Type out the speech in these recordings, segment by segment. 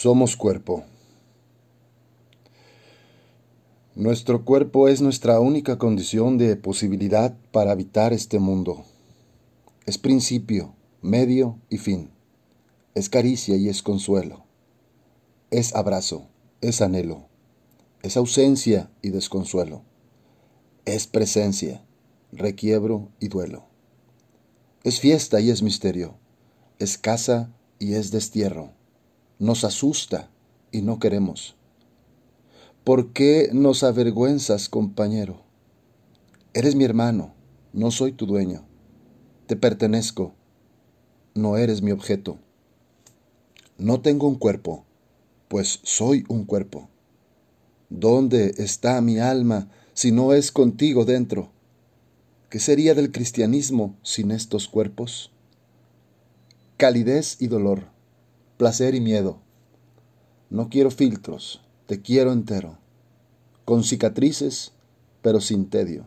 Somos cuerpo. Nuestro cuerpo es nuestra única condición de posibilidad para habitar este mundo. Es principio, medio y fin. Es caricia y es consuelo. Es abrazo, es anhelo. Es ausencia y desconsuelo. Es presencia, requiebro y duelo. Es fiesta y es misterio. Es casa y es destierro nos asusta y no queremos. ¿Por qué nos avergüenzas, compañero? Eres mi hermano, no soy tu dueño. Te pertenezco, no eres mi objeto. No tengo un cuerpo, pues soy un cuerpo. ¿Dónde está mi alma si no es contigo dentro? ¿Qué sería del cristianismo sin estos cuerpos? Calidez y dolor placer y miedo. No quiero filtros, te quiero entero, con cicatrices, pero sin tedio,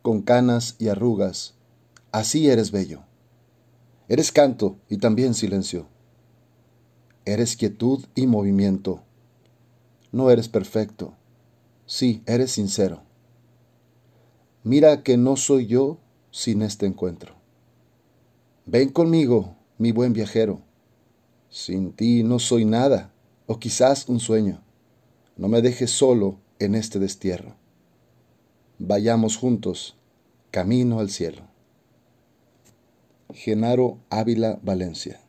con canas y arrugas, así eres bello. Eres canto y también silencio. Eres quietud y movimiento. No eres perfecto, sí, eres sincero. Mira que no soy yo sin este encuentro. Ven conmigo, mi buen viajero sin ti no soy nada, o quizás un sueño. No me dejes solo en este destierro. Vayamos juntos, camino al cielo. Genaro Ávila Valencia